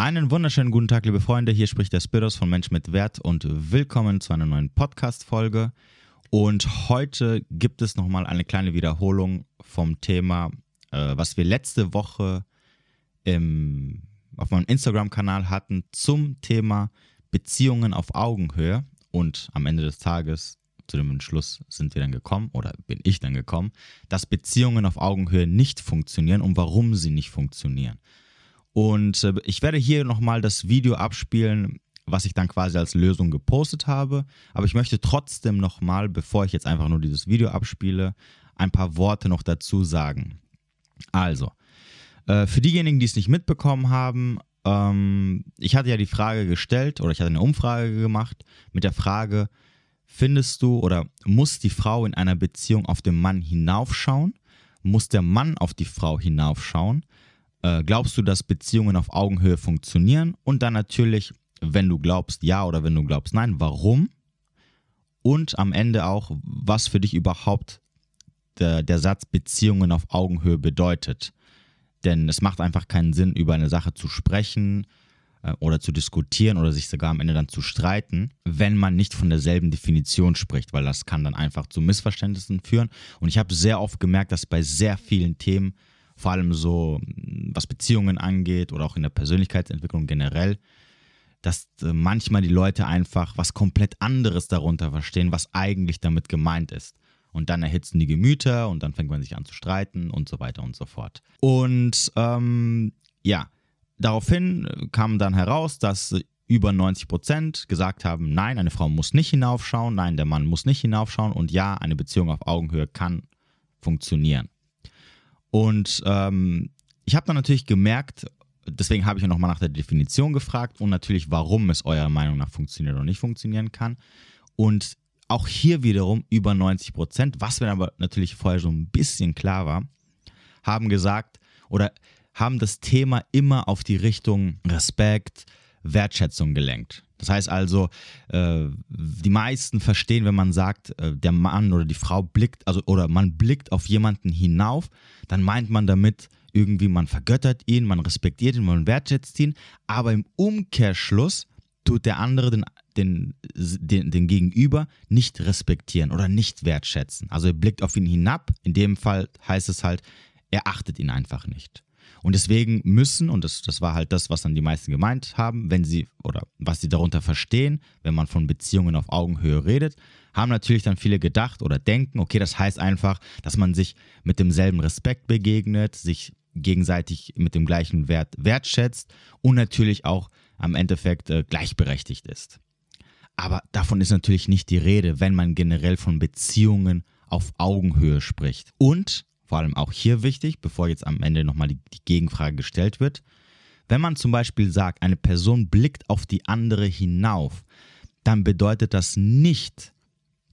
Einen wunderschönen guten Tag, liebe Freunde. Hier spricht der Spiros von Mensch mit Wert und willkommen zu einer neuen Podcast-Folge. Und heute gibt es nochmal eine kleine Wiederholung vom Thema, äh, was wir letzte Woche im, auf meinem Instagram-Kanal hatten zum Thema Beziehungen auf Augenhöhe. Und am Ende des Tages zu dem Entschluss sind wir dann gekommen oder bin ich dann gekommen, dass Beziehungen auf Augenhöhe nicht funktionieren und warum sie nicht funktionieren. Und äh, ich werde hier nochmal das Video abspielen, was ich dann quasi als Lösung gepostet habe. Aber ich möchte trotzdem nochmal, bevor ich jetzt einfach nur dieses Video abspiele, ein paar Worte noch dazu sagen. Also, äh, für diejenigen, die es nicht mitbekommen haben, ähm, ich hatte ja die Frage gestellt oder ich hatte eine Umfrage gemacht mit der Frage, findest du oder muss die Frau in einer Beziehung auf den Mann hinaufschauen? Muss der Mann auf die Frau hinaufschauen? Äh, glaubst du, dass Beziehungen auf Augenhöhe funktionieren? Und dann natürlich, wenn du glaubst ja oder wenn du glaubst nein, warum? Und am Ende auch, was für dich überhaupt der, der Satz Beziehungen auf Augenhöhe bedeutet. Denn es macht einfach keinen Sinn, über eine Sache zu sprechen äh, oder zu diskutieren oder sich sogar am Ende dann zu streiten, wenn man nicht von derselben Definition spricht, weil das kann dann einfach zu Missverständnissen führen. Und ich habe sehr oft gemerkt, dass bei sehr vielen Themen vor allem so was Beziehungen angeht oder auch in der Persönlichkeitsentwicklung generell, dass äh, manchmal die Leute einfach was komplett anderes darunter verstehen, was eigentlich damit gemeint ist. Und dann erhitzen die Gemüter und dann fängt man sich an zu streiten und so weiter und so fort. Und ähm, ja, daraufhin kam dann heraus, dass über 90 Prozent gesagt haben, nein, eine Frau muss nicht hinaufschauen, nein, der Mann muss nicht hinaufschauen und ja, eine Beziehung auf Augenhöhe kann funktionieren. Und ähm, ich habe dann natürlich gemerkt, deswegen habe ich ja nochmal nach der Definition gefragt und natürlich, warum es eurer Meinung nach funktioniert oder nicht funktionieren kann. Und auch hier wiederum über 90 Prozent, was mir aber natürlich vorher so ein bisschen klar war, haben gesagt oder haben das Thema immer auf die Richtung Respekt, Wertschätzung gelenkt. Das heißt also, äh, die meisten verstehen, wenn man sagt, äh, der Mann oder die Frau blickt, also oder man blickt auf jemanden hinauf, dann meint man damit irgendwie, man vergöttert ihn, man respektiert ihn, man wertschätzt ihn, aber im Umkehrschluss tut der andere den, den, den, den Gegenüber nicht respektieren oder nicht wertschätzen. Also er blickt auf ihn hinab, in dem Fall heißt es halt, er achtet ihn einfach nicht. Und deswegen müssen, und das, das war halt das, was dann die meisten gemeint haben, wenn sie oder was sie darunter verstehen, wenn man von Beziehungen auf Augenhöhe redet, haben natürlich dann viele gedacht oder denken, okay, das heißt einfach, dass man sich mit demselben Respekt begegnet, sich gegenseitig mit dem gleichen Wert wertschätzt und natürlich auch am Endeffekt äh, gleichberechtigt ist. Aber davon ist natürlich nicht die Rede, wenn man generell von Beziehungen auf Augenhöhe spricht. Und vor allem auch hier wichtig, bevor jetzt am Ende nochmal die, die Gegenfrage gestellt wird. Wenn man zum Beispiel sagt, eine Person blickt auf die andere hinauf, dann bedeutet das nicht,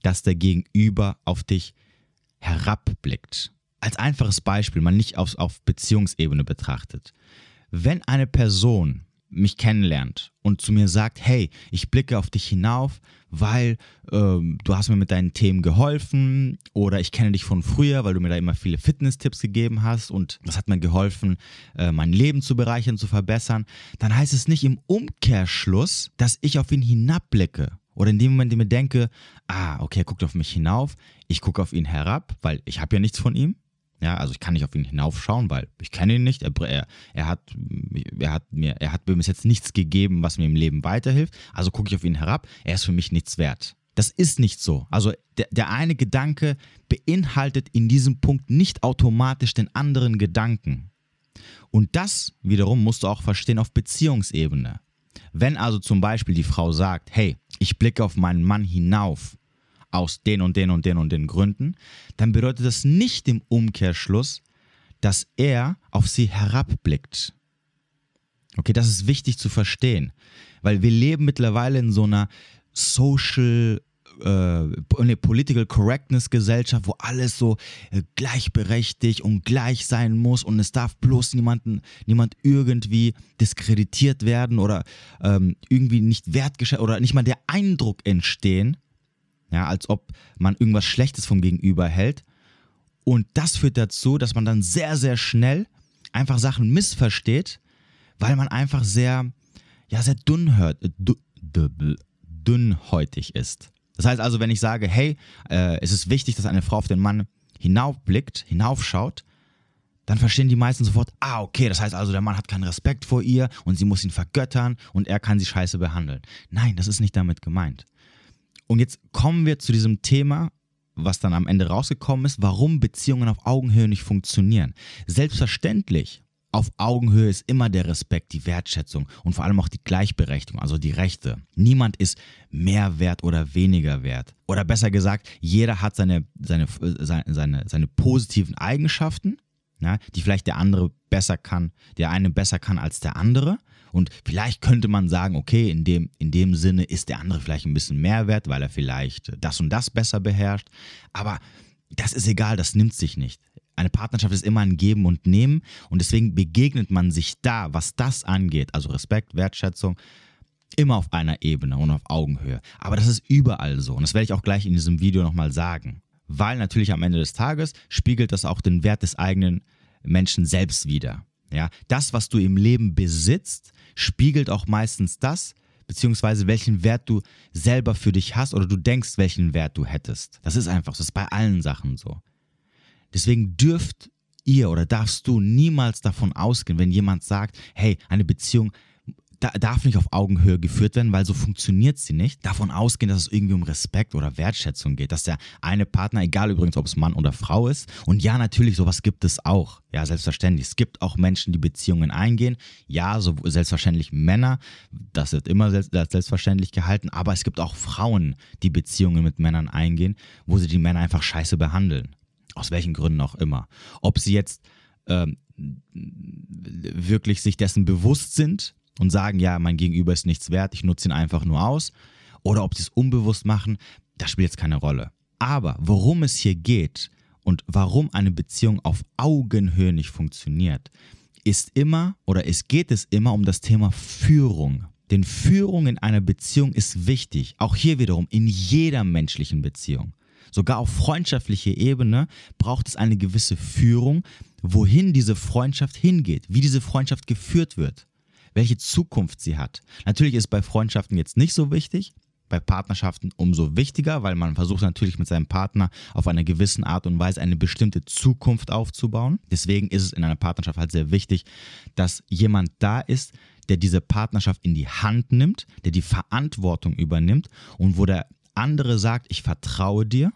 dass der Gegenüber auf dich herabblickt. Als einfaches Beispiel, man nicht auf, auf Beziehungsebene betrachtet. Wenn eine Person mich kennenlernt und zu mir sagt, hey, ich blicke auf dich hinauf, weil ähm, du hast mir mit deinen Themen geholfen oder ich kenne dich von früher, weil du mir da immer viele Fitness-Tipps gegeben hast und das hat mir geholfen, äh, mein Leben zu bereichern, zu verbessern, dann heißt es nicht im Umkehrschluss, dass ich auf ihn hinabblicke oder in dem Moment, in dem ich denke, ah, okay, er guckt auf mich hinauf, ich gucke auf ihn herab, weil ich habe ja nichts von ihm, ja, also ich kann nicht auf ihn hinaufschauen, weil ich kenne ihn nicht. Er, er, er, hat, er, hat mir, er hat mir bis jetzt nichts gegeben, was mir im Leben weiterhilft. Also gucke ich auf ihn herab. Er ist für mich nichts wert. Das ist nicht so. Also der, der eine Gedanke beinhaltet in diesem Punkt nicht automatisch den anderen Gedanken. Und das wiederum musst du auch verstehen auf Beziehungsebene. Wenn also zum Beispiel die Frau sagt, hey, ich blicke auf meinen Mann hinauf, aus den und den und den und den Gründen, dann bedeutet das nicht im Umkehrschluss, dass er auf sie herabblickt. Okay, das ist wichtig zu verstehen, weil wir leben mittlerweile in so einer Social äh, eine Political Correctness Gesellschaft, wo alles so äh, gleichberechtigt und gleich sein muss und es darf bloß niemanden, niemand irgendwie diskreditiert werden oder ähm, irgendwie nicht wertgeschätzt oder nicht mal der Eindruck entstehen, ja, als ob man irgendwas Schlechtes vom Gegenüber hält. Und das führt dazu, dass man dann sehr, sehr schnell einfach Sachen missversteht, weil man einfach sehr ja sehr dünnhört, äh, dünnhäutig ist. Das heißt also, wenn ich sage, hey, äh, es ist wichtig, dass eine Frau auf den Mann hinaufblickt, hinaufschaut, dann verstehen die meisten sofort, ah, okay, das heißt also, der Mann hat keinen Respekt vor ihr und sie muss ihn vergöttern und er kann sie scheiße behandeln. Nein, das ist nicht damit gemeint. Und jetzt kommen wir zu diesem Thema, was dann am Ende rausgekommen ist, warum Beziehungen auf Augenhöhe nicht funktionieren. Selbstverständlich, auf Augenhöhe ist immer der Respekt, die Wertschätzung und vor allem auch die Gleichberechtigung, also die Rechte. Niemand ist mehr wert oder weniger wert. Oder besser gesagt, jeder hat seine, seine, seine, seine, positiven Eigenschaften, ja, die vielleicht der andere besser kann, der eine besser kann als der andere. Und vielleicht könnte man sagen, okay, in dem, in dem Sinne ist der andere vielleicht ein bisschen mehr wert, weil er vielleicht das und das besser beherrscht. Aber das ist egal, das nimmt sich nicht. Eine Partnerschaft ist immer ein Geben und Nehmen und deswegen begegnet man sich da, was das angeht, also Respekt, Wertschätzung, immer auf einer Ebene und auf Augenhöhe. Aber das ist überall so und das werde ich auch gleich in diesem Video nochmal sagen. Weil natürlich am Ende des Tages spiegelt das auch den Wert des eigenen Menschen selbst wider. Ja, das, was du im Leben besitzt, spiegelt auch meistens das, beziehungsweise welchen Wert du selber für dich hast oder du denkst, welchen Wert du hättest. Das ist einfach, das ist bei allen Sachen so. Deswegen dürft ihr oder darfst du niemals davon ausgehen, wenn jemand sagt, hey, eine Beziehung da, darf nicht auf Augenhöhe geführt werden, weil so funktioniert sie nicht. Davon ausgehen, dass es irgendwie um Respekt oder Wertschätzung geht, dass der eine Partner, egal übrigens, ob es Mann oder Frau ist, und ja, natürlich, sowas gibt es auch. Ja, selbstverständlich. Es gibt auch Menschen, die Beziehungen eingehen. Ja, so selbstverständlich Männer, das wird immer selbstverständlich gehalten, aber es gibt auch Frauen, die Beziehungen mit Männern eingehen, wo sie die Männer einfach scheiße behandeln. Aus welchen Gründen auch immer. Ob sie jetzt ähm, wirklich sich dessen bewusst sind, und sagen, ja, mein Gegenüber ist nichts wert, ich nutze ihn einfach nur aus. Oder ob sie es unbewusst machen, das spielt jetzt keine Rolle. Aber worum es hier geht und warum eine Beziehung auf Augenhöhe nicht funktioniert, ist immer oder es geht es immer um das Thema Führung. Denn Führung in einer Beziehung ist wichtig. Auch hier wiederum in jeder menschlichen Beziehung. Sogar auf freundschaftlicher Ebene braucht es eine gewisse Führung, wohin diese Freundschaft hingeht, wie diese Freundschaft geführt wird welche Zukunft sie hat. Natürlich ist bei Freundschaften jetzt nicht so wichtig, bei Partnerschaften umso wichtiger, weil man versucht natürlich mit seinem Partner auf eine gewisse Art und Weise eine bestimmte Zukunft aufzubauen. Deswegen ist es in einer Partnerschaft halt sehr wichtig, dass jemand da ist, der diese Partnerschaft in die Hand nimmt, der die Verantwortung übernimmt und wo der andere sagt, ich vertraue dir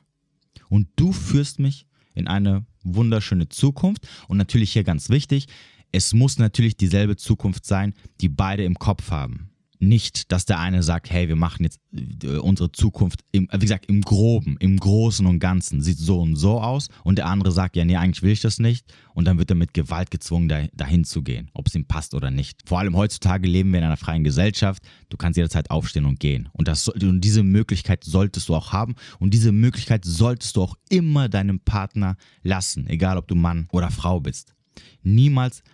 und du führst mich in eine wunderschöne Zukunft. Und natürlich hier ganz wichtig, es muss natürlich dieselbe Zukunft sein, die beide im Kopf haben. Nicht, dass der eine sagt, hey, wir machen jetzt äh, unsere Zukunft, im, wie gesagt, im Groben, im Großen und Ganzen, sieht so und so aus. Und der andere sagt, ja, nee, eigentlich will ich das nicht. Und dann wird er mit Gewalt gezwungen, da, dahin zu gehen, ob es ihm passt oder nicht. Vor allem heutzutage leben wir in einer freien Gesellschaft. Du kannst jederzeit aufstehen und gehen. Und, das, und diese Möglichkeit solltest du auch haben. Und diese Möglichkeit solltest du auch immer deinem Partner lassen, egal ob du Mann oder Frau bist. Niemals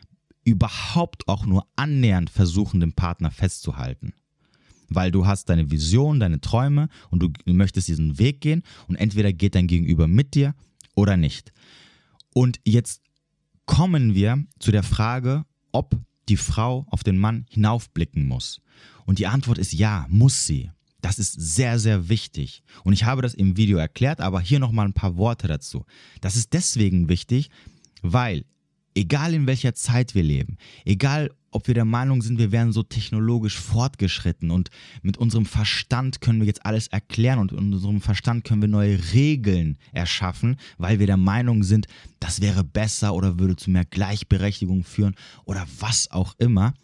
überhaupt auch nur annähernd versuchen, den Partner festzuhalten. Weil du hast deine Vision, deine Träume und du möchtest diesen Weg gehen und entweder geht dein Gegenüber mit dir oder nicht. Und jetzt kommen wir zu der Frage, ob die Frau auf den Mann hinaufblicken muss. Und die Antwort ist ja, muss sie. Das ist sehr, sehr wichtig. Und ich habe das im Video erklärt, aber hier nochmal ein paar Worte dazu. Das ist deswegen wichtig, weil egal in welcher Zeit wir leben, egal ob wir der Meinung sind, wir wären so technologisch fortgeschritten und mit unserem Verstand können wir jetzt alles erklären und mit unserem Verstand können wir neue Regeln erschaffen, weil wir der Meinung sind, das wäre besser oder würde zu mehr Gleichberechtigung führen oder was auch immer.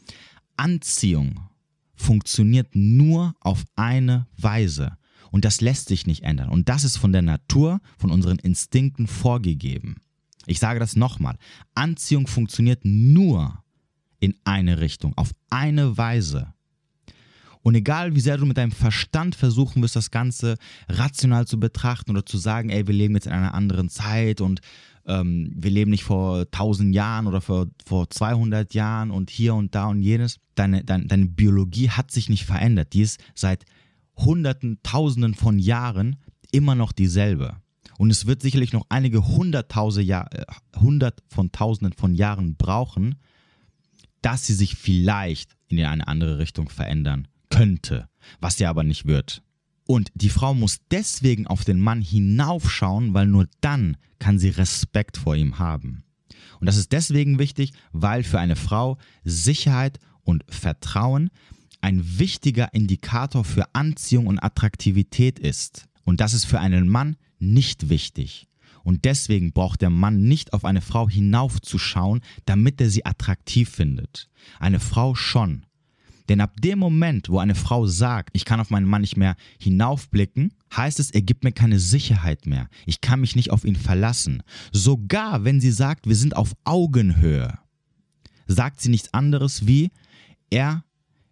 Anziehung funktioniert nur auf eine Weise und das lässt sich nicht ändern und das ist von der Natur, von unseren Instinkten vorgegeben. Ich sage das nochmal. Anziehung funktioniert nur in eine Richtung, auf eine Weise. Und egal wie sehr du mit deinem Verstand versuchen wirst, das Ganze rational zu betrachten oder zu sagen, ey, wir leben jetzt in einer anderen Zeit und ähm, wir leben nicht vor 1000 Jahren oder vor, vor 200 Jahren und hier und da und jenes, deine, deine, deine Biologie hat sich nicht verändert. Die ist seit Hunderten, Tausenden von Jahren immer noch dieselbe. Und es wird sicherlich noch einige hunderttausend Jahr, äh, hundert von tausenden von Jahren brauchen, dass sie sich vielleicht in eine andere Richtung verändern könnte, was sie aber nicht wird. Und die Frau muss deswegen auf den Mann hinaufschauen, weil nur dann kann sie Respekt vor ihm haben. Und das ist deswegen wichtig, weil für eine Frau Sicherheit und Vertrauen ein wichtiger Indikator für Anziehung und Attraktivität ist. Und das ist für einen Mann nicht wichtig. Und deswegen braucht der Mann nicht auf eine Frau hinaufzuschauen, damit er sie attraktiv findet. Eine Frau schon. Denn ab dem Moment, wo eine Frau sagt, ich kann auf meinen Mann nicht mehr hinaufblicken, heißt es, er gibt mir keine Sicherheit mehr. Ich kann mich nicht auf ihn verlassen. Sogar wenn sie sagt, wir sind auf Augenhöhe, sagt sie nichts anderes wie, er,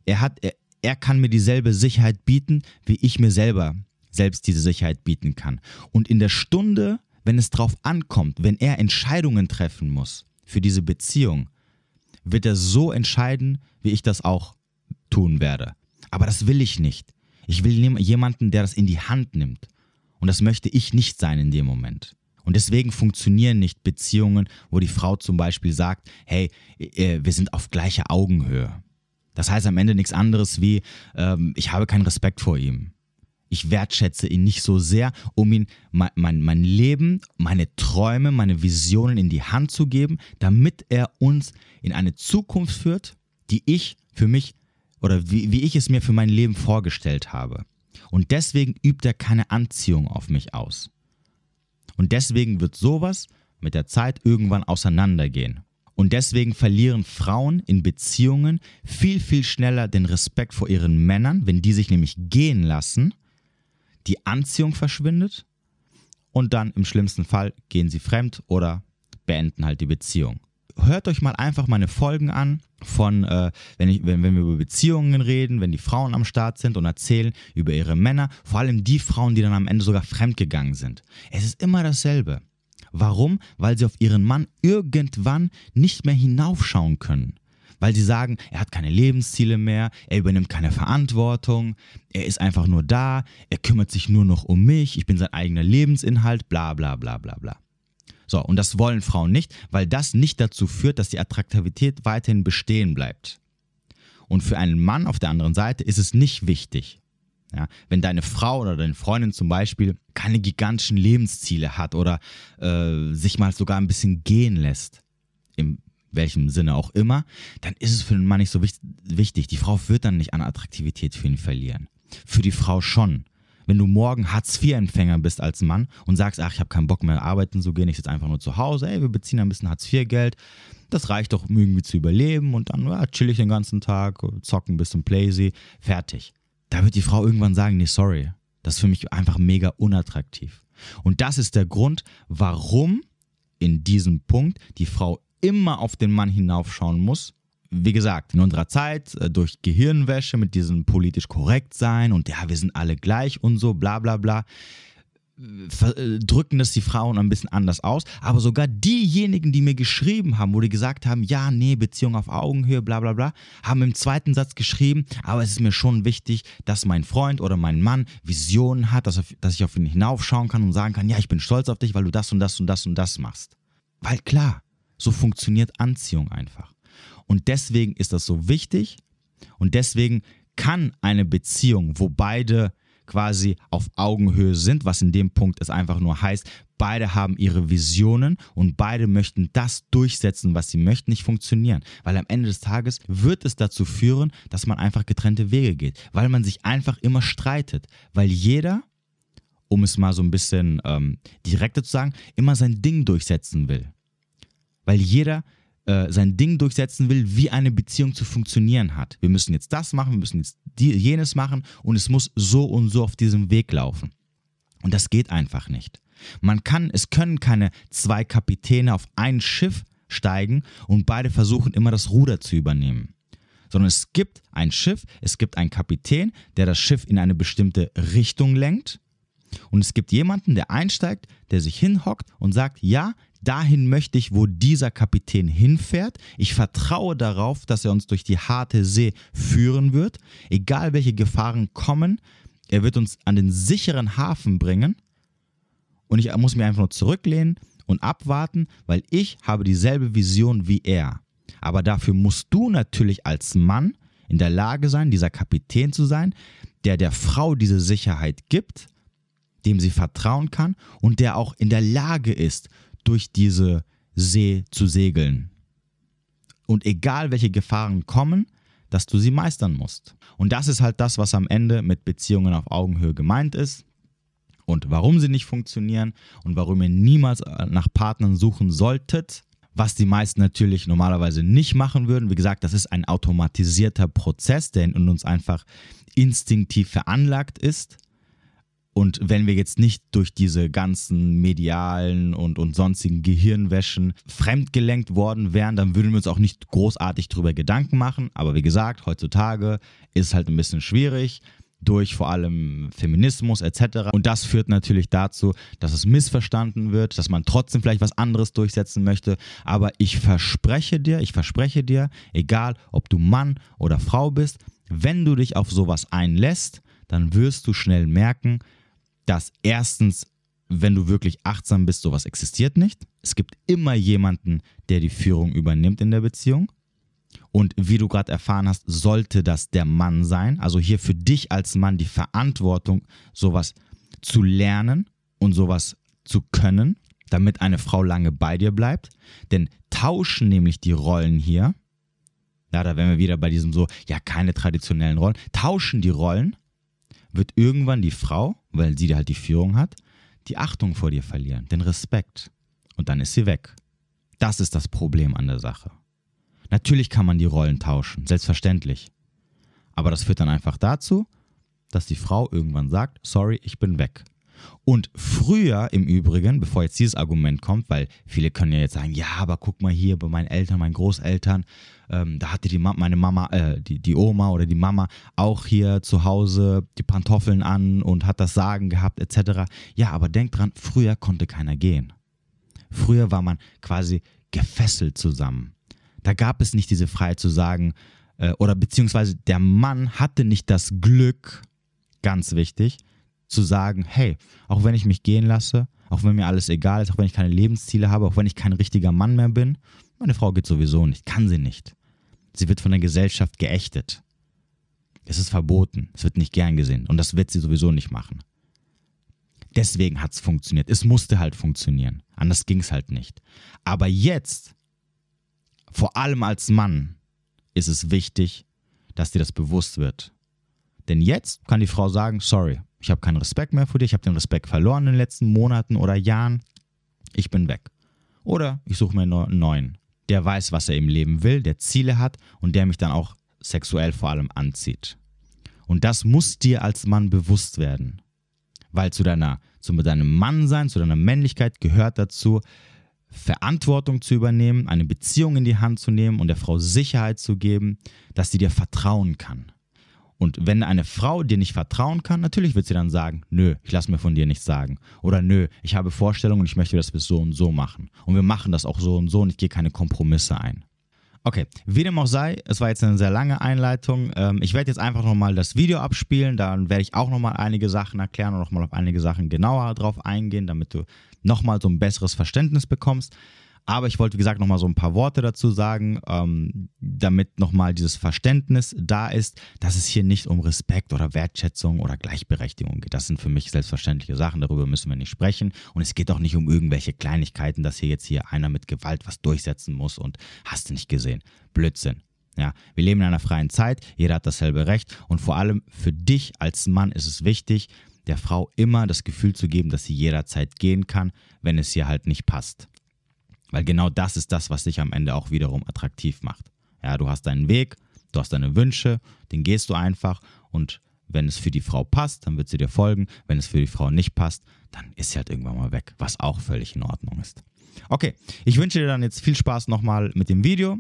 er hat, er, er kann mir dieselbe Sicherheit bieten, wie ich mir selber selbst diese Sicherheit bieten kann. Und in der Stunde, wenn es drauf ankommt, wenn er Entscheidungen treffen muss für diese Beziehung, wird er so entscheiden, wie ich das auch tun werde. Aber das will ich nicht. Ich will jemanden, der das in die Hand nimmt. Und das möchte ich nicht sein in dem Moment. Und deswegen funktionieren nicht Beziehungen, wo die Frau zum Beispiel sagt, hey, äh, wir sind auf gleicher Augenhöe. Das heißt am Ende nichts anderes wie, ähm, ich habe keinen Respekt vor ihm. Ich wertschätze ihn nicht so sehr, um ihm mein, mein, mein Leben, meine Träume, meine Visionen in die Hand zu geben, damit er uns in eine Zukunft führt, die ich für mich oder wie, wie ich es mir für mein Leben vorgestellt habe. Und deswegen übt er keine Anziehung auf mich aus. Und deswegen wird sowas mit der Zeit irgendwann auseinandergehen. Und deswegen verlieren Frauen in Beziehungen viel, viel schneller den Respekt vor ihren Männern, wenn die sich nämlich gehen lassen, die Anziehung verschwindet und dann im schlimmsten Fall gehen sie fremd oder beenden halt die Beziehung hört euch mal einfach meine Folgen an von, äh, wenn, ich, wenn, wenn wir über Beziehungen reden, wenn die Frauen am Start sind und erzählen über ihre Männer, vor allem die Frauen, die dann am Ende sogar fremdgegangen sind. Es ist immer dasselbe. Warum? Weil sie auf ihren Mann irgendwann nicht mehr hinaufschauen können. Weil sie sagen, er hat keine Lebensziele mehr, er übernimmt keine Verantwortung, er ist einfach nur da, er kümmert sich nur noch um mich, ich bin sein eigener Lebensinhalt, bla bla bla bla bla. So, und das wollen Frauen nicht, weil das nicht dazu führt, dass die Attraktivität weiterhin bestehen bleibt. Und für einen Mann auf der anderen Seite ist es nicht wichtig. Ja, wenn deine Frau oder deine Freundin zum Beispiel keine gigantischen Lebensziele hat oder äh, sich mal sogar ein bisschen gehen lässt, in welchem Sinne auch immer, dann ist es für den Mann nicht so wichtig. Die Frau wird dann nicht an Attraktivität für ihn verlieren. Für die Frau schon wenn du morgen Hartz-IV-Empfänger bist als Mann und sagst, ach, ich habe keinen Bock mehr arbeiten zu gehen, ich sitze einfach nur zu Hause, ey, wir beziehen ein bisschen Hartz-IV-Geld, das reicht doch, irgendwie zu überleben und dann ja, chill ich den ganzen Tag, zocken bis zum Playsy, fertig. Da wird die Frau irgendwann sagen, nee, sorry, das ist für mich einfach mega unattraktiv. Und das ist der Grund, warum in diesem Punkt die Frau immer auf den Mann hinaufschauen muss wie gesagt, in unserer Zeit äh, durch Gehirnwäsche mit diesem politisch korrekt sein und ja, wir sind alle gleich und so, bla bla bla, äh, drücken das die Frauen ein bisschen anders aus. Aber sogar diejenigen, die mir geschrieben haben, wo die gesagt haben, ja, nee, Beziehung auf Augenhöhe, bla bla bla, haben im zweiten Satz geschrieben, aber es ist mir schon wichtig, dass mein Freund oder mein Mann Visionen hat, dass, er, dass ich auf ihn hinaufschauen kann und sagen kann, ja, ich bin stolz auf dich, weil du das und das und das und das machst. Weil klar, so funktioniert Anziehung einfach. Und deswegen ist das so wichtig und deswegen kann eine Beziehung, wo beide quasi auf Augenhöhe sind, was in dem Punkt es einfach nur heißt, beide haben ihre Visionen und beide möchten das durchsetzen, was sie möchten, nicht funktionieren. Weil am Ende des Tages wird es dazu führen, dass man einfach getrennte Wege geht, weil man sich einfach immer streitet, weil jeder, um es mal so ein bisschen ähm, direkter zu sagen, immer sein Ding durchsetzen will. Weil jeder äh, sein Ding durchsetzen will, wie eine Beziehung zu funktionieren hat. Wir müssen jetzt das machen, wir müssen jetzt die, jenes machen und es muss so und so auf diesem Weg laufen. Und das geht einfach nicht. Man kann, es können keine zwei Kapitäne auf ein Schiff steigen und beide versuchen immer das Ruder zu übernehmen. Sondern es gibt ein Schiff, es gibt einen Kapitän, der das Schiff in eine bestimmte Richtung lenkt. Und es gibt jemanden, der einsteigt, der sich hinhockt und sagt, ja, dahin möchte ich, wo dieser Kapitän hinfährt. Ich vertraue darauf, dass er uns durch die harte See führen wird. Egal welche Gefahren kommen, er wird uns an den sicheren Hafen bringen. Und ich muss mir einfach nur zurücklehnen und abwarten, weil ich habe dieselbe Vision wie er. Aber dafür musst du natürlich als Mann in der Lage sein, dieser Kapitän zu sein, der der Frau diese Sicherheit gibt, dem sie vertrauen kann und der auch in der Lage ist, durch diese See zu segeln. Und egal welche Gefahren kommen, dass du sie meistern musst. Und das ist halt das, was am Ende mit Beziehungen auf Augenhöhe gemeint ist und warum sie nicht funktionieren und warum ihr niemals nach Partnern suchen solltet, was die meisten natürlich normalerweise nicht machen würden. Wie gesagt, das ist ein automatisierter Prozess, der in uns einfach instinktiv veranlagt ist. Und wenn wir jetzt nicht durch diese ganzen medialen und, und sonstigen Gehirnwäschen fremdgelenkt worden wären, dann würden wir uns auch nicht großartig darüber Gedanken machen. Aber wie gesagt, heutzutage ist es halt ein bisschen schwierig durch vor allem Feminismus etc. Und das führt natürlich dazu, dass es missverstanden wird, dass man trotzdem vielleicht was anderes durchsetzen möchte. Aber ich verspreche dir, ich verspreche dir, egal ob du Mann oder Frau bist, wenn du dich auf sowas einlässt, dann wirst du schnell merken, dass erstens, wenn du wirklich achtsam bist, sowas existiert nicht. Es gibt immer jemanden, der die Führung übernimmt in der Beziehung. Und wie du gerade erfahren hast, sollte das der Mann sein. Also hier für dich als Mann die Verantwortung, sowas zu lernen und sowas zu können, damit eine Frau lange bei dir bleibt. Denn tauschen nämlich die Rollen hier. Ja, da wären wir wieder bei diesem so, ja, keine traditionellen Rollen. Tauschen die Rollen, wird irgendwann die Frau, weil sie halt die Führung hat, die Achtung vor dir verlieren, den Respekt. Und dann ist sie weg. Das ist das Problem an der Sache. Natürlich kann man die Rollen tauschen, selbstverständlich. Aber das führt dann einfach dazu, dass die Frau irgendwann sagt, sorry, ich bin weg. Und früher im Übrigen, bevor jetzt dieses Argument kommt, weil viele können ja jetzt sagen, ja, aber guck mal hier bei meinen Eltern, meinen Großeltern, ähm, da hatte die Ma meine Mama, äh, die, die Oma oder die Mama auch hier zu Hause die Pantoffeln an und hat das Sagen gehabt etc. Ja, aber denk dran, früher konnte keiner gehen. Früher war man quasi gefesselt zusammen. Da gab es nicht diese Freiheit zu sagen, äh, oder beziehungsweise der Mann hatte nicht das Glück, ganz wichtig, zu sagen, hey, auch wenn ich mich gehen lasse, auch wenn mir alles egal ist, auch wenn ich keine Lebensziele habe, auch wenn ich kein richtiger Mann mehr bin, meine Frau geht sowieso nicht, kann sie nicht. Sie wird von der Gesellschaft geächtet. Es ist verboten, es wird nicht gern gesehen und das wird sie sowieso nicht machen. Deswegen hat es funktioniert. Es musste halt funktionieren. Anders ging es halt nicht. Aber jetzt vor allem als Mann ist es wichtig, dass dir das bewusst wird. Denn jetzt kann die Frau sagen, sorry, ich habe keinen Respekt mehr vor dir, ich habe den Respekt verloren in den letzten Monaten oder Jahren, ich bin weg. Oder ich suche mir einen neuen, der weiß, was er im Leben will, der Ziele hat und der mich dann auch sexuell vor allem anzieht. Und das muss dir als Mann bewusst werden. Weil zu deiner, zu deinem Mannsein, zu deiner Männlichkeit gehört dazu, Verantwortung zu übernehmen, eine Beziehung in die Hand zu nehmen und der Frau Sicherheit zu geben, dass sie dir vertrauen kann. Und wenn eine Frau dir nicht vertrauen kann, natürlich wird sie dann sagen, nö, ich lasse mir von dir nichts sagen. Oder nö, ich habe Vorstellungen und ich möchte, dass wir es so und so machen. Und wir machen das auch so und so und ich gehe keine Kompromisse ein. Okay, wie dem auch sei, es war jetzt eine sehr lange Einleitung. Ähm, ich werde jetzt einfach nochmal das Video abspielen, dann werde ich auch nochmal einige Sachen erklären und nochmal auf einige Sachen genauer drauf eingehen, damit du nochmal so ein besseres Verständnis bekommst. Aber ich wollte, wie gesagt, nochmal so ein paar Worte dazu sagen, ähm, damit nochmal dieses Verständnis da ist, dass es hier nicht um Respekt oder Wertschätzung oder Gleichberechtigung geht. Das sind für mich selbstverständliche Sachen, darüber müssen wir nicht sprechen. Und es geht auch nicht um irgendwelche Kleinigkeiten, dass hier jetzt hier einer mit Gewalt was durchsetzen muss und hast du nicht gesehen. Blödsinn. Ja, wir leben in einer freien Zeit, jeder hat dasselbe Recht und vor allem für dich als Mann ist es wichtig, der Frau immer das Gefühl zu geben, dass sie jederzeit gehen kann, wenn es ihr halt nicht passt. Weil genau das ist das, was dich am Ende auch wiederum attraktiv macht. Ja, du hast deinen Weg, du hast deine Wünsche, den gehst du einfach und wenn es für die Frau passt, dann wird sie dir folgen. Wenn es für die Frau nicht passt, dann ist sie halt irgendwann mal weg, was auch völlig in Ordnung ist. Okay, ich wünsche dir dann jetzt viel Spaß nochmal mit dem Video,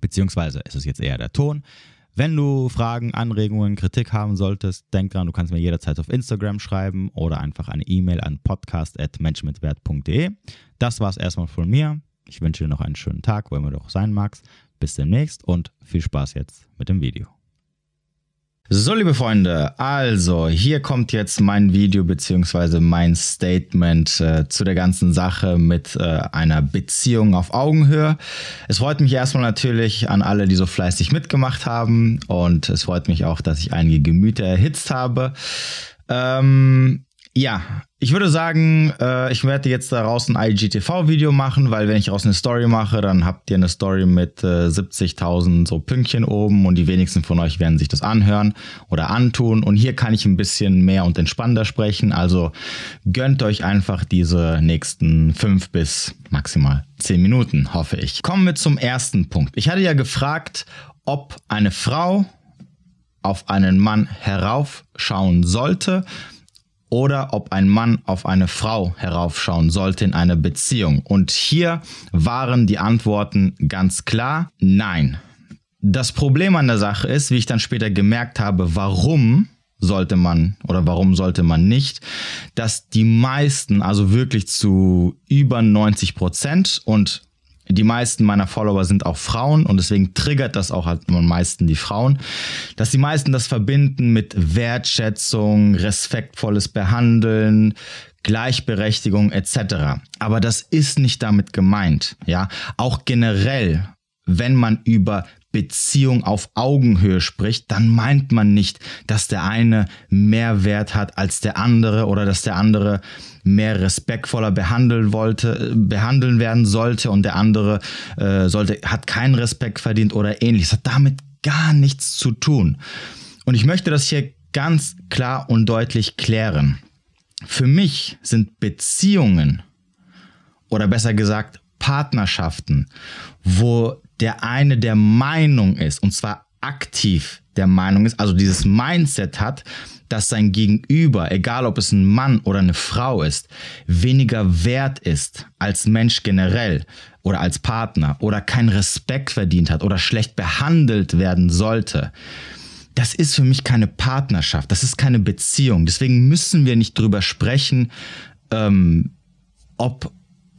beziehungsweise ist es jetzt eher der Ton. Wenn du Fragen, Anregungen, Kritik haben solltest, denk dran, du kannst mir jederzeit auf Instagram schreiben oder einfach eine E-Mail an podcast.menschmitwert.de. Das war es erstmal von mir. Ich wünsche dir noch einen schönen Tag, wo immer du auch sein magst. Bis demnächst und viel Spaß jetzt mit dem Video. So, liebe Freunde, also hier kommt jetzt mein Video beziehungsweise mein Statement äh, zu der ganzen Sache mit äh, einer Beziehung auf Augenhöhe. Es freut mich erstmal natürlich an alle, die so fleißig mitgemacht haben und es freut mich auch, dass ich einige Gemüter erhitzt habe. Ähm, ja, ich würde sagen, äh, ich werde jetzt daraus ein IGTV-Video machen, weil wenn ich daraus eine Story mache, dann habt ihr eine Story mit äh, 70.000 so Pünktchen oben und die wenigsten von euch werden sich das anhören oder antun. Und hier kann ich ein bisschen mehr und entspannter sprechen. Also gönnt euch einfach diese nächsten fünf bis maximal zehn Minuten, hoffe ich. Kommen wir zum ersten Punkt. Ich hatte ja gefragt, ob eine Frau auf einen Mann heraufschauen sollte oder ob ein Mann auf eine Frau heraufschauen sollte in einer Beziehung. Und hier waren die Antworten ganz klar, nein. Das Problem an der Sache ist, wie ich dann später gemerkt habe, warum sollte man oder warum sollte man nicht, dass die meisten, also wirklich zu über 90 Prozent und die meisten meiner Follower sind auch Frauen und deswegen triggert das auch halt am meisten die Frauen, dass die meisten das verbinden mit Wertschätzung, respektvolles Behandeln, Gleichberechtigung etc. Aber das ist nicht damit gemeint, ja? Auch generell, wenn man über Beziehung auf Augenhöhe spricht, dann meint man nicht, dass der eine mehr Wert hat als der andere oder dass der andere mehr respektvoller behandeln wollte, behandeln werden sollte und der andere äh, sollte, hat keinen Respekt verdient oder ähnliches. Das hat damit gar nichts zu tun. Und ich möchte das hier ganz klar und deutlich klären. Für mich sind Beziehungen oder besser gesagt Partnerschaften, wo der eine der Meinung ist, und zwar aktiv der Meinung ist, also dieses Mindset hat, dass sein Gegenüber, egal ob es ein Mann oder eine Frau ist, weniger wert ist als Mensch generell oder als Partner oder keinen Respekt verdient hat oder schlecht behandelt werden sollte. Das ist für mich keine Partnerschaft, das ist keine Beziehung. Deswegen müssen wir nicht drüber sprechen, ähm, ob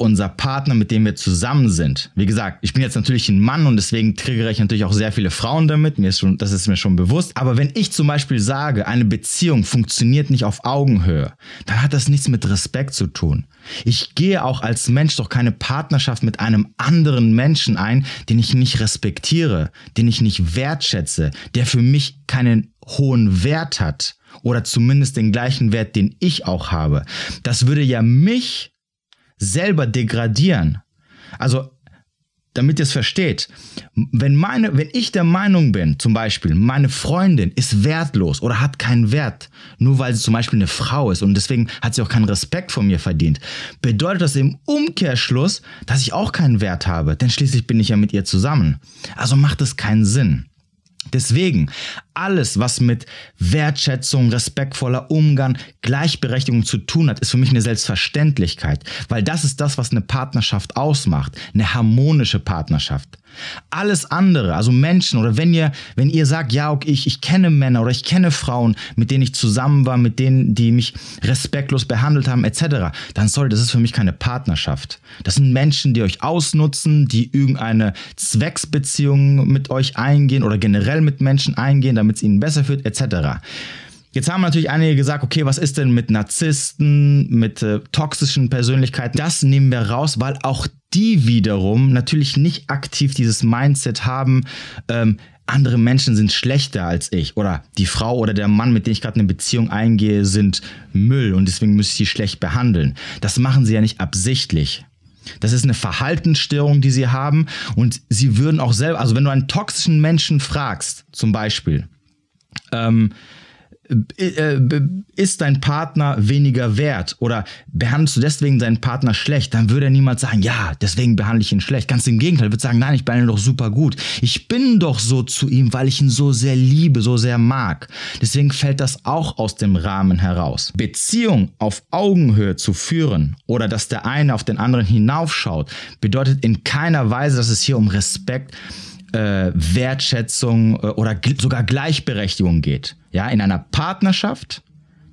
unser Partner, mit dem wir zusammen sind. Wie gesagt, ich bin jetzt natürlich ein Mann und deswegen triggere ich natürlich auch sehr viele Frauen damit. Mir ist schon, das ist mir schon bewusst. Aber wenn ich zum Beispiel sage, eine Beziehung funktioniert nicht auf Augenhöhe, dann hat das nichts mit Respekt zu tun. Ich gehe auch als Mensch doch keine Partnerschaft mit einem anderen Menschen ein, den ich nicht respektiere, den ich nicht wertschätze, der für mich keinen hohen Wert hat oder zumindest den gleichen Wert, den ich auch habe. Das würde ja mich selber degradieren. Also, damit ihr es versteht, wenn, meine, wenn ich der Meinung bin, zum Beispiel, meine Freundin ist wertlos oder hat keinen Wert, nur weil sie zum Beispiel eine Frau ist und deswegen hat sie auch keinen Respekt von mir verdient, bedeutet das im Umkehrschluss, dass ich auch keinen Wert habe, denn schließlich bin ich ja mit ihr zusammen. Also macht es keinen Sinn. Deswegen, alles, was mit Wertschätzung, respektvoller Umgang, Gleichberechtigung zu tun hat, ist für mich eine Selbstverständlichkeit, weil das ist das, was eine Partnerschaft ausmacht, eine harmonische Partnerschaft. Alles andere, also Menschen oder wenn ihr, wenn ihr sagt, ja, okay, ich, ich kenne Männer oder ich kenne Frauen, mit denen ich zusammen war, mit denen, die mich respektlos behandelt haben, etc., dann sorry, das ist für mich keine Partnerschaft. Das sind Menschen, die euch ausnutzen, die irgendeine Zwecksbeziehung mit euch eingehen oder generell mit Menschen eingehen, damit es ihnen besser fühlt, etc. Jetzt haben natürlich einige gesagt, okay, was ist denn mit Narzissten, mit äh, toxischen Persönlichkeiten? Das nehmen wir raus, weil auch die wiederum natürlich nicht aktiv dieses Mindset haben, ähm, andere Menschen sind schlechter als ich oder die Frau oder der Mann, mit dem ich gerade eine Beziehung eingehe, sind Müll und deswegen muss ich sie schlecht behandeln. Das machen sie ja nicht absichtlich. Das ist eine Verhaltensstörung, die sie haben. Und sie würden auch selber, also wenn du einen toxischen Menschen fragst, zum Beispiel, ähm, äh, äh, ist dein Partner weniger wert oder behandelst du deswegen deinen Partner schlecht, dann würde er niemals sagen, ja, deswegen behandle ich ihn schlecht. Ganz im Gegenteil, würde sagen, nein, ich behandle ihn doch super gut. Ich bin doch so zu ihm, weil ich ihn so sehr liebe, so sehr mag. Deswegen fällt das auch aus dem Rahmen heraus. Beziehung auf Augenhöhe zu führen oder dass der eine auf den anderen hinaufschaut, bedeutet in keiner Weise, dass es hier um Respekt äh, Wertschätzung äh, oder sogar Gleichberechtigung geht. Ja, in einer Partnerschaft,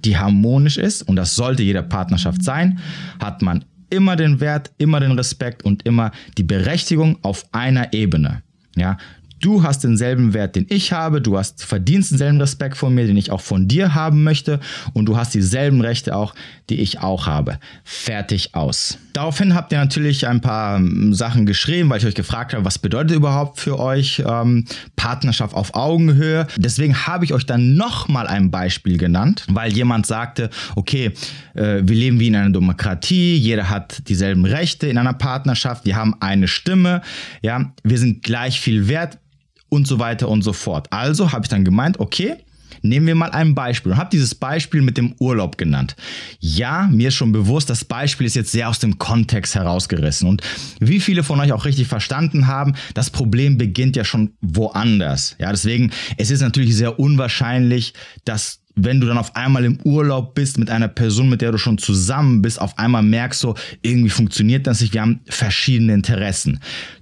die harmonisch ist, und das sollte jede Partnerschaft sein, hat man immer den Wert, immer den Respekt und immer die Berechtigung auf einer Ebene. Ja, du hast denselben Wert, den ich habe, du hast verdienst denselben Respekt von mir, den ich auch von dir haben möchte und du hast dieselben Rechte auch, die ich auch habe. Fertig aus. Daraufhin habt ihr natürlich ein paar ähm, Sachen geschrieben, weil ich euch gefragt habe, was bedeutet überhaupt für euch ähm, Partnerschaft auf Augenhöhe. Deswegen habe ich euch dann nochmal ein Beispiel genannt, weil jemand sagte, okay, äh, wir leben wie in einer Demokratie, jeder hat dieselben Rechte in einer Partnerschaft, wir haben eine Stimme, ja, wir sind gleich viel wert und so weiter und so fort. Also habe ich dann gemeint, okay, Nehmen wir mal ein Beispiel und habe dieses Beispiel mit dem Urlaub genannt. Ja, mir ist schon bewusst, das Beispiel ist jetzt sehr aus dem Kontext herausgerissen. Und wie viele von euch auch richtig verstanden haben, das Problem beginnt ja schon woanders. Ja, deswegen, es ist natürlich sehr unwahrscheinlich, dass wenn du dann auf einmal im Urlaub bist mit einer Person, mit der du schon zusammen bist, auf einmal merkst so, irgendwie funktioniert das nicht, wir haben verschiedene Interessen.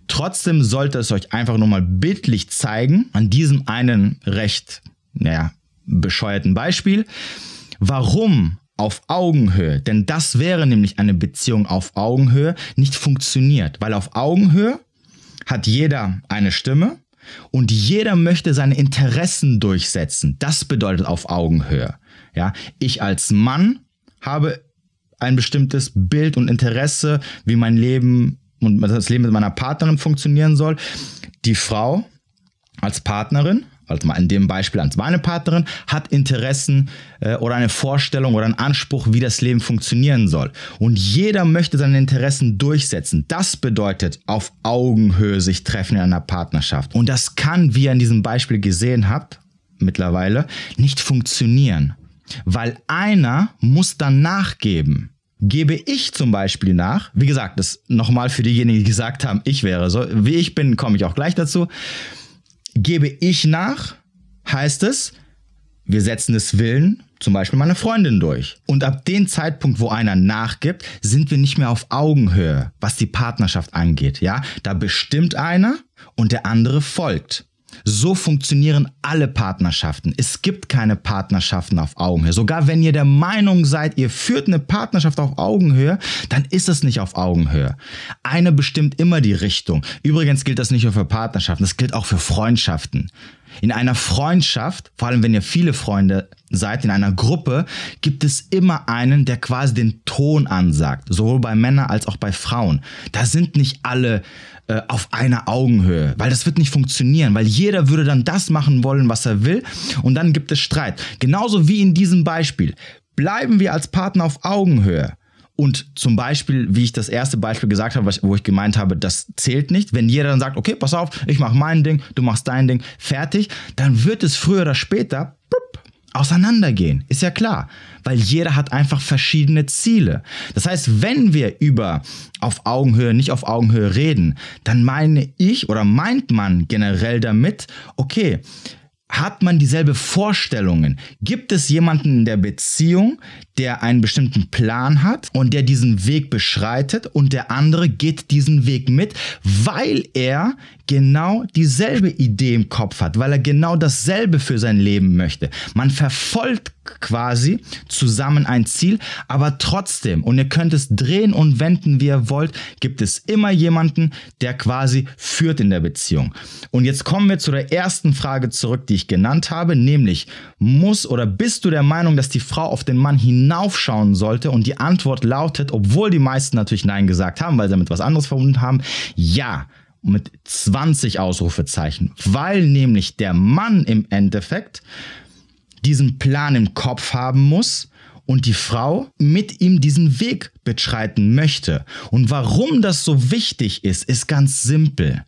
Trotzdem sollte es euch einfach nur mal bildlich zeigen, an diesem einen recht, naja, bescheuerten Beispiel. Warum auf Augenhöhe, denn das wäre nämlich eine Beziehung auf Augenhöhe, nicht funktioniert, weil auf Augenhöhe hat jeder eine Stimme und jeder möchte seine Interessen durchsetzen. Das bedeutet auf Augenhöhe. Ja, ich als Mann habe ein bestimmtes Bild und Interesse, wie mein Leben und das Leben mit meiner Partnerin funktionieren soll. Die Frau als Partnerin also mal in dem Beispiel als meine Partnerin, hat Interessen äh, oder eine Vorstellung oder einen Anspruch, wie das Leben funktionieren soll. Und jeder möchte seine Interessen durchsetzen. Das bedeutet auf Augenhöhe sich treffen in einer Partnerschaft. Und das kann, wie ihr in diesem Beispiel gesehen habt, mittlerweile, nicht funktionieren. Weil einer muss dann nachgeben. Gebe ich zum Beispiel nach, wie gesagt, das nochmal für diejenigen, die gesagt haben, ich wäre so, wie ich bin, komme ich auch gleich dazu Gebe ich nach, heißt es, wir setzen des Willen zum Beispiel meine Freundin durch. Und ab dem Zeitpunkt, wo einer nachgibt, sind wir nicht mehr auf Augenhöhe, was die Partnerschaft angeht. Ja, da bestimmt einer und der andere folgt. So funktionieren alle Partnerschaften. Es gibt keine Partnerschaften auf Augenhöhe. Sogar wenn ihr der Meinung seid, ihr führt eine Partnerschaft auf Augenhöhe, dann ist es nicht auf Augenhöhe. Eine bestimmt immer die Richtung. Übrigens gilt das nicht nur für Partnerschaften, das gilt auch für Freundschaften. In einer Freundschaft, vor allem wenn ihr viele Freunde seid, in einer Gruppe, gibt es immer einen, der quasi den Ton ansagt. Sowohl bei Männern als auch bei Frauen. Da sind nicht alle äh, auf einer Augenhöhe, weil das wird nicht funktionieren, weil jeder würde dann das machen wollen, was er will und dann gibt es Streit. Genauso wie in diesem Beispiel. Bleiben wir als Partner auf Augenhöhe. Und zum Beispiel, wie ich das erste Beispiel gesagt habe, wo ich gemeint habe, das zählt nicht. Wenn jeder dann sagt, okay, pass auf, ich mache mein Ding, du machst dein Ding, fertig, dann wird es früher oder später auseinandergehen. Ist ja klar, weil jeder hat einfach verschiedene Ziele. Das heißt, wenn wir über auf Augenhöhe, nicht auf Augenhöhe reden, dann meine ich oder meint man generell damit, okay, hat man dieselbe Vorstellungen? Gibt es jemanden in der Beziehung, der einen bestimmten Plan hat und der diesen Weg beschreitet und der andere geht diesen Weg mit, weil er genau dieselbe Idee im Kopf hat, weil er genau dasselbe für sein Leben möchte. Man verfolgt quasi zusammen ein Ziel, aber trotzdem, und ihr könnt es drehen und wenden, wie ihr wollt, gibt es immer jemanden, der quasi führt in der Beziehung. Und jetzt kommen wir zu der ersten Frage zurück, die ich genannt habe, nämlich, muss oder bist du der Meinung, dass die Frau auf den Mann hinaufschauen sollte? Und die Antwort lautet, obwohl die meisten natürlich Nein gesagt haben, weil sie damit was anderes verbunden haben, ja mit 20 Ausrufezeichen, weil nämlich der Mann im Endeffekt diesen Plan im Kopf haben muss und die Frau mit ihm diesen Weg beschreiten möchte. Und warum das so wichtig ist, ist ganz simpel.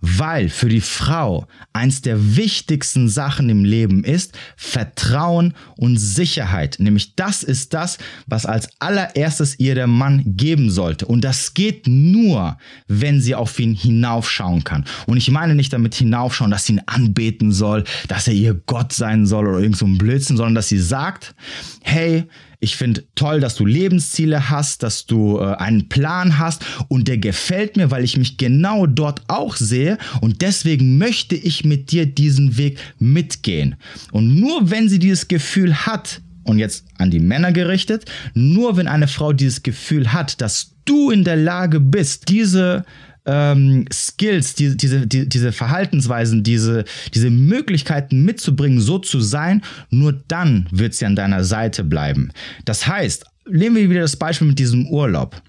Weil für die Frau eins der wichtigsten Sachen im Leben ist Vertrauen und Sicherheit. Nämlich das ist das, was als allererstes ihr der Mann geben sollte. Und das geht nur, wenn sie auf ihn hinaufschauen kann. Und ich meine nicht damit hinaufschauen, dass sie ihn anbeten soll, dass er ihr Gott sein soll oder irgend so ein Blödsinn, sondern dass sie sagt, hey, ich finde toll, dass du Lebensziele hast, dass du äh, einen Plan hast und der gefällt mir, weil ich mich genau dort auch sehe und deswegen möchte ich mit dir diesen Weg mitgehen. Und nur wenn sie dieses Gefühl hat, und jetzt an die Männer gerichtet, nur wenn eine Frau dieses Gefühl hat, dass du in der Lage bist, diese ähm, Skills, die, diese, die, diese Verhaltensweisen, diese, diese Möglichkeiten mitzubringen, so zu sein, nur dann wird sie an deiner Seite bleiben. Das heißt, nehmen wir wieder das Beispiel mit diesem Urlaub.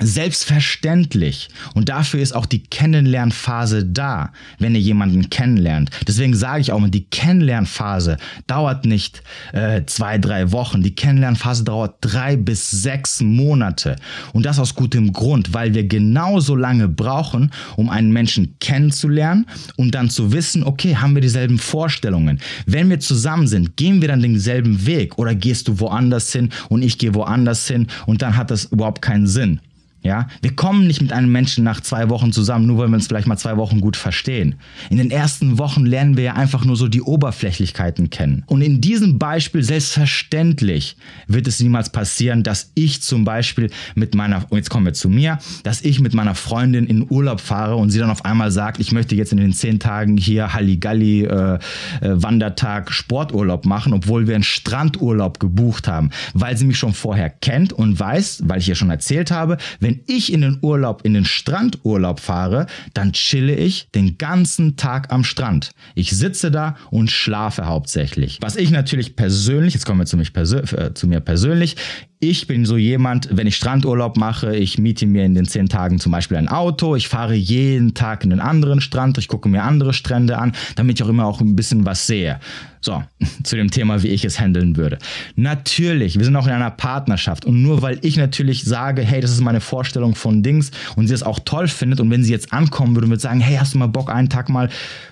Selbstverständlich. Und dafür ist auch die Kennenlernphase da, wenn ihr jemanden kennenlernt. Deswegen sage ich auch mal, die Kennenlernphase dauert nicht äh, zwei, drei Wochen. Die Kennenlernphase dauert drei bis sechs Monate. Und das aus gutem Grund, weil wir genauso lange brauchen, um einen Menschen kennenzulernen und dann zu wissen, okay, haben wir dieselben Vorstellungen. Wenn wir zusammen sind, gehen wir dann denselben Weg oder gehst du woanders hin und ich gehe woanders hin und dann hat das überhaupt keinen Sinn. Ja, wir kommen nicht mit einem Menschen nach zwei Wochen zusammen, nur weil wir uns vielleicht mal zwei Wochen gut verstehen. In den ersten Wochen lernen wir ja einfach nur so die Oberflächlichkeiten kennen. Und in diesem Beispiel selbstverständlich wird es niemals passieren, dass ich zum Beispiel mit meiner, jetzt kommen wir zu mir, dass ich mit meiner Freundin in Urlaub fahre und sie dann auf einmal sagt, ich möchte jetzt in den zehn Tagen hier Halligalli äh, äh, Wandertag Sporturlaub machen, obwohl wir einen Strandurlaub gebucht haben, weil sie mich schon vorher kennt und weiß, weil ich ihr schon erzählt habe, wenn wenn ich in den Urlaub, in den Strandurlaub fahre, dann chille ich den ganzen Tag am Strand. Ich sitze da und schlafe hauptsächlich. Was ich natürlich persönlich, jetzt kommen wir zu, mich persö äh, zu mir persönlich, ich bin so jemand, wenn ich Strandurlaub mache, ich miete mir in den zehn Tagen zum Beispiel ein Auto, ich fahre jeden Tag in einen anderen Strand, ich gucke mir andere Strände an, damit ich auch immer auch ein bisschen was sehe. So, zu dem Thema, wie ich es handeln würde. Natürlich, wir sind auch in einer Partnerschaft und nur weil ich natürlich sage, hey, das ist meine Vorstellung von Dings und sie es auch toll findet und wenn sie jetzt ankommen würde und würde sagen, hey, hast du mal Bock, einen Tag mal,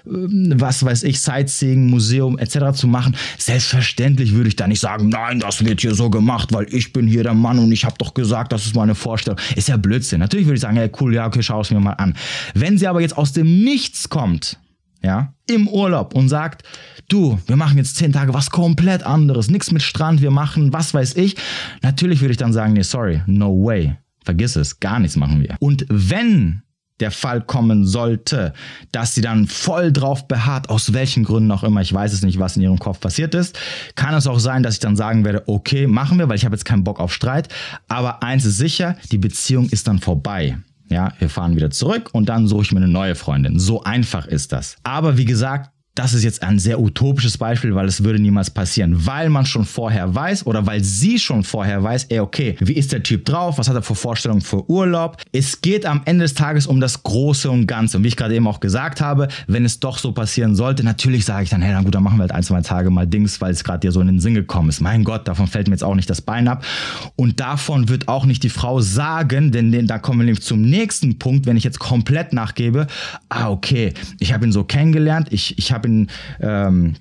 ähm, was weiß ich, Sightseeing, Museum etc. zu machen, selbstverständlich würde ich da nicht sagen, nein, das wird hier so gemacht, weil ich bin hier der Mann und ich habe doch gesagt, das ist meine Vorstellung. Ist ja Blödsinn. Natürlich würde ich sagen, hey, cool, ja, okay, schau es mir mal an. Wenn sie aber jetzt aus dem Nichts kommt, ja, im Urlaub und sagt, du, wir machen jetzt zehn Tage was komplett anderes, nichts mit Strand, wir machen was weiß ich. Natürlich würde ich dann sagen, nee, sorry, no way. Vergiss es, gar nichts machen wir. Und wenn der Fall kommen sollte, dass sie dann voll drauf beharrt, aus welchen Gründen auch immer, ich weiß es nicht, was in ihrem Kopf passiert ist, kann es auch sein, dass ich dann sagen werde, okay, machen wir, weil ich habe jetzt keinen Bock auf Streit, aber eins ist sicher, die Beziehung ist dann vorbei. Ja, wir fahren wieder zurück und dann suche ich mir eine neue Freundin. So einfach ist das. Aber wie gesagt, das ist jetzt ein sehr utopisches Beispiel, weil es würde niemals passieren, weil man schon vorher weiß oder weil sie schon vorher weiß, ey, okay, wie ist der Typ drauf, was hat er für Vorstellungen für Urlaub. Es geht am Ende des Tages um das Große und Ganze. Und wie ich gerade eben auch gesagt habe, wenn es doch so passieren sollte, natürlich sage ich dann, hey, dann gut, dann machen wir halt ein, zwei Tage mal Dings, weil es gerade dir so in den Sinn gekommen ist. Mein Gott, davon fällt mir jetzt auch nicht das Bein ab. Und davon wird auch nicht die Frau sagen, denn da kommen wir nämlich zum nächsten Punkt, wenn ich jetzt komplett nachgebe, ah, okay, ich habe ihn so kennengelernt, ich, ich habe bin, ähm,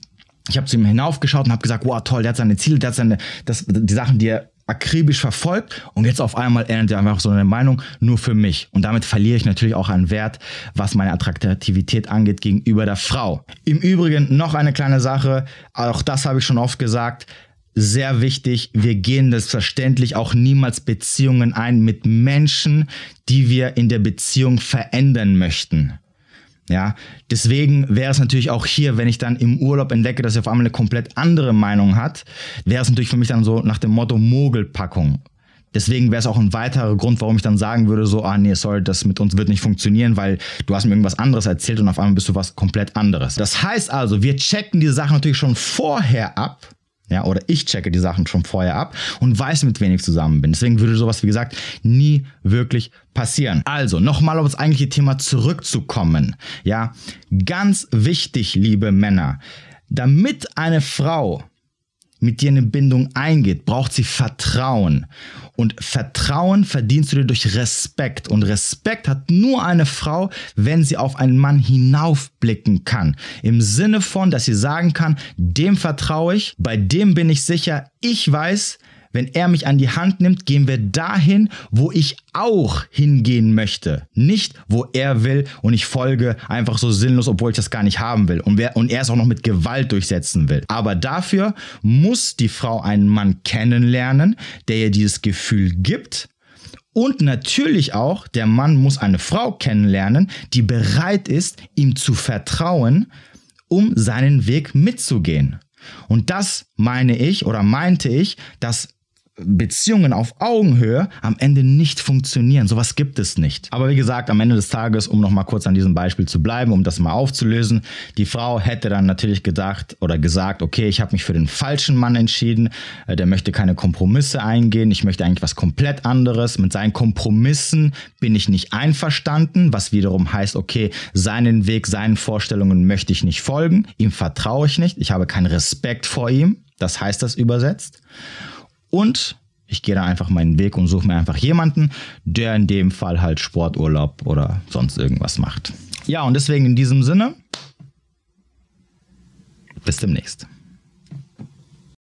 ich habe zu ihm hinaufgeschaut und habe gesagt, wow, toll, der hat seine Ziele, der hat seine, das, die Sachen, die er akribisch verfolgt und jetzt auf einmal ändert er einfach so eine Meinung nur für mich. Und damit verliere ich natürlich auch an Wert, was meine Attraktivität angeht gegenüber der Frau. Im Übrigen noch eine kleine Sache, auch das habe ich schon oft gesagt, sehr wichtig, wir gehen selbstverständlich auch niemals Beziehungen ein mit Menschen, die wir in der Beziehung verändern möchten. Ja, deswegen wäre es natürlich auch hier, wenn ich dann im Urlaub entdecke, dass er auf einmal eine komplett andere Meinung hat, wäre es natürlich für mich dann so nach dem Motto Mogelpackung. Deswegen wäre es auch ein weiterer Grund, warum ich dann sagen würde, so, ah nee, sorry, das mit uns wird nicht funktionieren, weil du hast mir irgendwas anderes erzählt und auf einmal bist du was komplett anderes. Das heißt also, wir checken diese Sachen natürlich schon vorher ab, ja, oder ich checke die Sachen schon vorher ab und weiß, mit wem ich zusammen bin. Deswegen würde sowas, wie gesagt, nie wirklich passieren. Also, nochmal auf das eigentliche Thema zurückzukommen. Ja, ganz wichtig, liebe Männer. Damit eine Frau mit dir eine Bindung eingeht, braucht sie Vertrauen. Und Vertrauen verdienst du dir durch Respekt. Und Respekt hat nur eine Frau, wenn sie auf einen Mann hinaufblicken kann. Im Sinne von, dass sie sagen kann, dem vertraue ich, bei dem bin ich sicher, ich weiß, wenn er mich an die Hand nimmt, gehen wir dahin, wo ich auch hingehen möchte. Nicht, wo er will und ich folge einfach so sinnlos, obwohl ich das gar nicht haben will. Und, wer, und er es auch noch mit Gewalt durchsetzen will. Aber dafür muss die Frau einen Mann kennenlernen, der ihr dieses Gefühl gibt. Und natürlich auch, der Mann muss eine Frau kennenlernen, die bereit ist, ihm zu vertrauen, um seinen Weg mitzugehen. Und das meine ich oder meinte ich, dass Beziehungen auf Augenhöhe am Ende nicht funktionieren. Sowas gibt es nicht. Aber wie gesagt, am Ende des Tages, um nochmal kurz an diesem Beispiel zu bleiben, um das mal aufzulösen, die Frau hätte dann natürlich gedacht oder gesagt, okay, ich habe mich für den falschen Mann entschieden, äh, der möchte keine Kompromisse eingehen, ich möchte eigentlich was komplett anderes. Mit seinen Kompromissen bin ich nicht einverstanden, was wiederum heißt, okay, seinen Weg, seinen Vorstellungen möchte ich nicht folgen, ihm vertraue ich nicht, ich habe keinen Respekt vor ihm, das heißt das übersetzt. Und ich gehe da einfach meinen Weg und suche mir einfach jemanden, der in dem Fall halt Sporturlaub oder sonst irgendwas macht. Ja, und deswegen in diesem Sinne, bis demnächst.